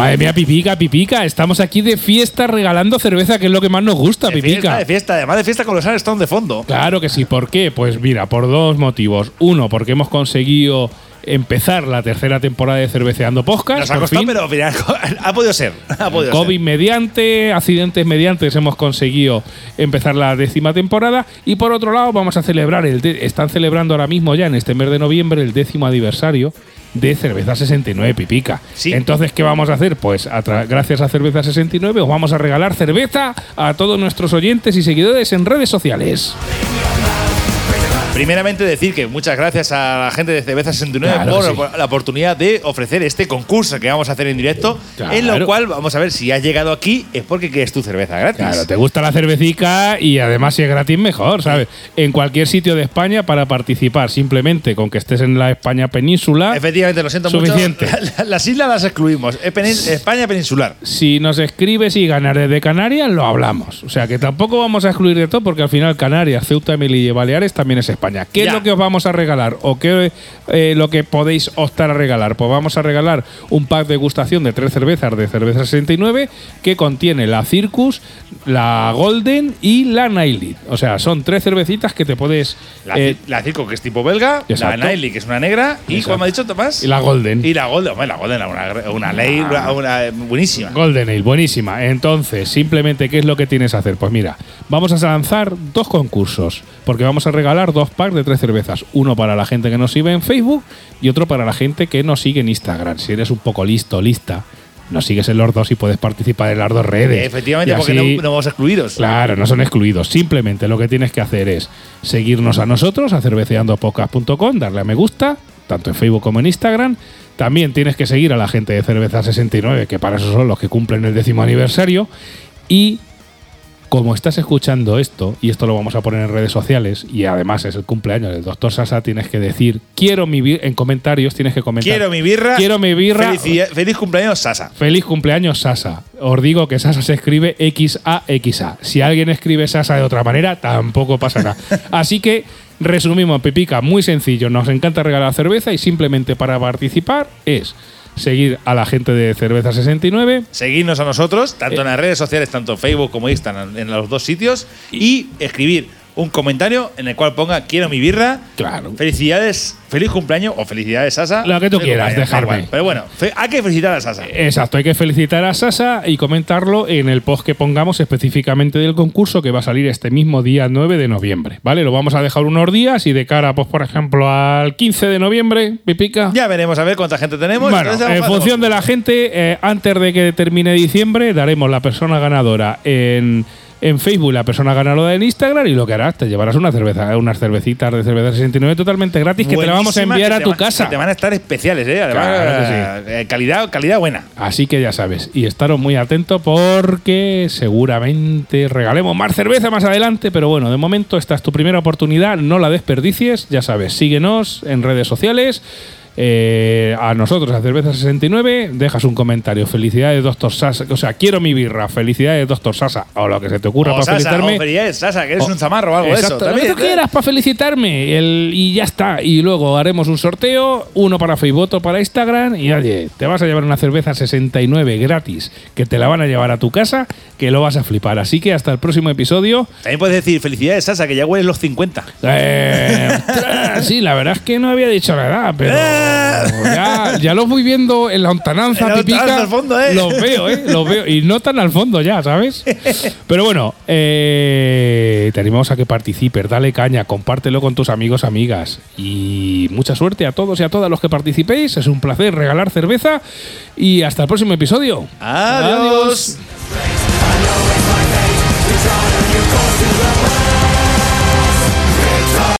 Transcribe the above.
Madre mía, Pipica, Pipica, estamos aquí de fiesta regalando cerveza, que es lo que más nos gusta, De Pipica. fiesta, de fiesta, además de fiesta con los Stone de fondo. Claro que sí, ¿por qué? Pues mira, por dos motivos. Uno, porque hemos conseguido empezar la tercera temporada de Cerveceando Podcast. Nos ha costado, pero mira, ha podido ser. Ha podido COVID ser. mediante, accidentes mediantes, hemos conseguido empezar la décima temporada. Y por otro lado, vamos a celebrar, el están celebrando ahora mismo ya en este mes de noviembre el décimo aniversario de Cerveza 69 Pipica. Sí. Entonces, ¿qué vamos a hacer? Pues a gracias a Cerveza 69 os vamos a regalar cerveza a todos nuestros oyentes y seguidores en redes sociales. Primeramente decir que muchas gracias a la gente de Cerveza 69 Claro por que sí. por la oportunidad de ofrecer este concurso que vamos a hacer en directo, Claro. en lo cual vamos a ver si has llegado aquí es porque quieres tu cerveza gratis. Claro, te gusta la cervecica y además si es gratis mejor, ¿sabes? En cualquier sitio de España para participar, simplemente con que estés en la España península. Efectivamente, lo siento Suficiente. mucho. La- Las islas las excluimos. España peninsular. Si nos escribes y ganas desde Canarias, lo hablamos. O sea que tampoco vamos a excluir de todo porque al final Canarias, Ceuta, Melilla y Baleares también es España. ¿Qué Ya. es lo que os vamos a regalar? ¿O qué eh, lo que podéis optar a regalar? Pues vamos a regalar un pack de gustación de tres cervezas de cerveza 69 que contiene la Circus, la Golden y la Nightly. O sea, son tres cervecitas que te puedes... La, eh, la Circo, que es tipo belga, Exacto. la Nightly, que es una negra, y Exacto. como ha dicho Tomás, y la Golden. y la Golden. Hombre, la Golden, una, una ley, una, una- buenísima. Golden Ale, buenísima. Entonces, simplemente, ¿qué es lo que tienes que hacer? Pues mira, vamos a lanzar dos concursos, porque vamos a regalar dos packs de tres cervezas. Uno para la gente que nos sigue en Facebook y otro para la gente que nos sigue en Instagram. Si eres un poco listo, lista, nos sigues en los dos y puedes participar en las dos redes. Efectivamente, porque así- no, no vamos excluidos. Claro, no son excluidos. Simplemente lo que tienes que hacer es seguirnos a nosotros, a cerveceandopodcast.com, darle a me gusta, tanto en Facebook como en Instagram. También tienes que seguir a la gente de Cerveza 69, que para eso son los que cumplen el décimo aniversario. Y como estás escuchando esto, y esto lo vamos a poner en redes sociales, y además es el cumpleaños del doctor Sasa, tienes que decir, quiero mi birra, en comentarios tienes que comentar. Quiero mi birra. Quiero mi birra. Feliz cumpleaños, Sasa. Feliz cumpleaños, Sasa. Os digo que Sasa se escribe XAXA. Si alguien escribe Sasa de otra manera, tampoco pasa nada. Así que, resumimos, Pepica, muy sencillo. Nos encanta regalar cerveza y simplemente para participar es seguir a la gente de Cerveza 69. Seguirnos a nosotros, tanto Eh. en las redes sociales, tanto en Facebook como Instagram, en los dos sitios, y escribir un comentario en el cual ponga quiero mi birra. Claro. Felicidades, feliz cumpleaños o felicidades Sasa. Lo que tú Feliz quieras, dejarme. Pero bueno, hay que felicitar a Sasa. Exacto, hay que felicitar a Sasa y comentarlo en el post que pongamos específicamente del concurso que va a salir este mismo día 9 de noviembre. ¿Vale? Lo vamos a dejar unos días y de cara, pues, por ejemplo, al 15 de noviembre, Pipica. Ya veremos a ver cuánta gente tenemos. Bueno, en función de la gente, eh, antes de que termine diciembre, daremos la persona ganadora en, en Facebook, la persona ganadora en Instagram, y lo que harás, te llevarás una cerveza, unas cervecitas de cerveza 69 totalmente gratis que te la vamos a enviar a tu casa. que Te van a estar especiales, ¿eh? Además, Claro eh, calidad, calidad buena. Así que ya sabes, y estaros muy atentos porque seguramente regalemos más cerveza más adelante, pero bueno, de momento esta es tu primera oportunidad, no la desperdicies, ya sabes, síguenos en redes sociales. Eh, a nosotros, a Cerveza 69, dejas un comentario. Felicidades, Doctor Sasa. O sea, quiero mi birra. Felicidades, Doctor Sasa. O lo que se te ocurra O para Sasa, felicitarme. o felicidades, Sasa, que eres O- un zamarro o algo de eso. Exacto, lo También, que tú quieras para felicitarme. El- y ya está. Y luego haremos un sorteo, uno para Facebook, otro para Instagram. Y oye, te vas a llevar una cerveza 69 gratis, que te la van a llevar a tu casa, que lo vas a flipar. Así que hasta el próximo episodio. También puedes decir felicidades, Sasa, que ya hueles los 50. Eh, sí, la verdad es que no había dicho la edad, pero ya, ya los voy viendo en la típica. lontananza al fondo, ¿eh? Los veo, ¿eh? Los veo. Y no tan al fondo ya, ¿sabes? Pero bueno, eh, te animamos a que participes, dale caña, compártelo con tus amigos, amigas. Y mucha suerte a todos y a todas los que participéis. Es un placer regalar cerveza. Y hasta el próximo episodio. Adiós.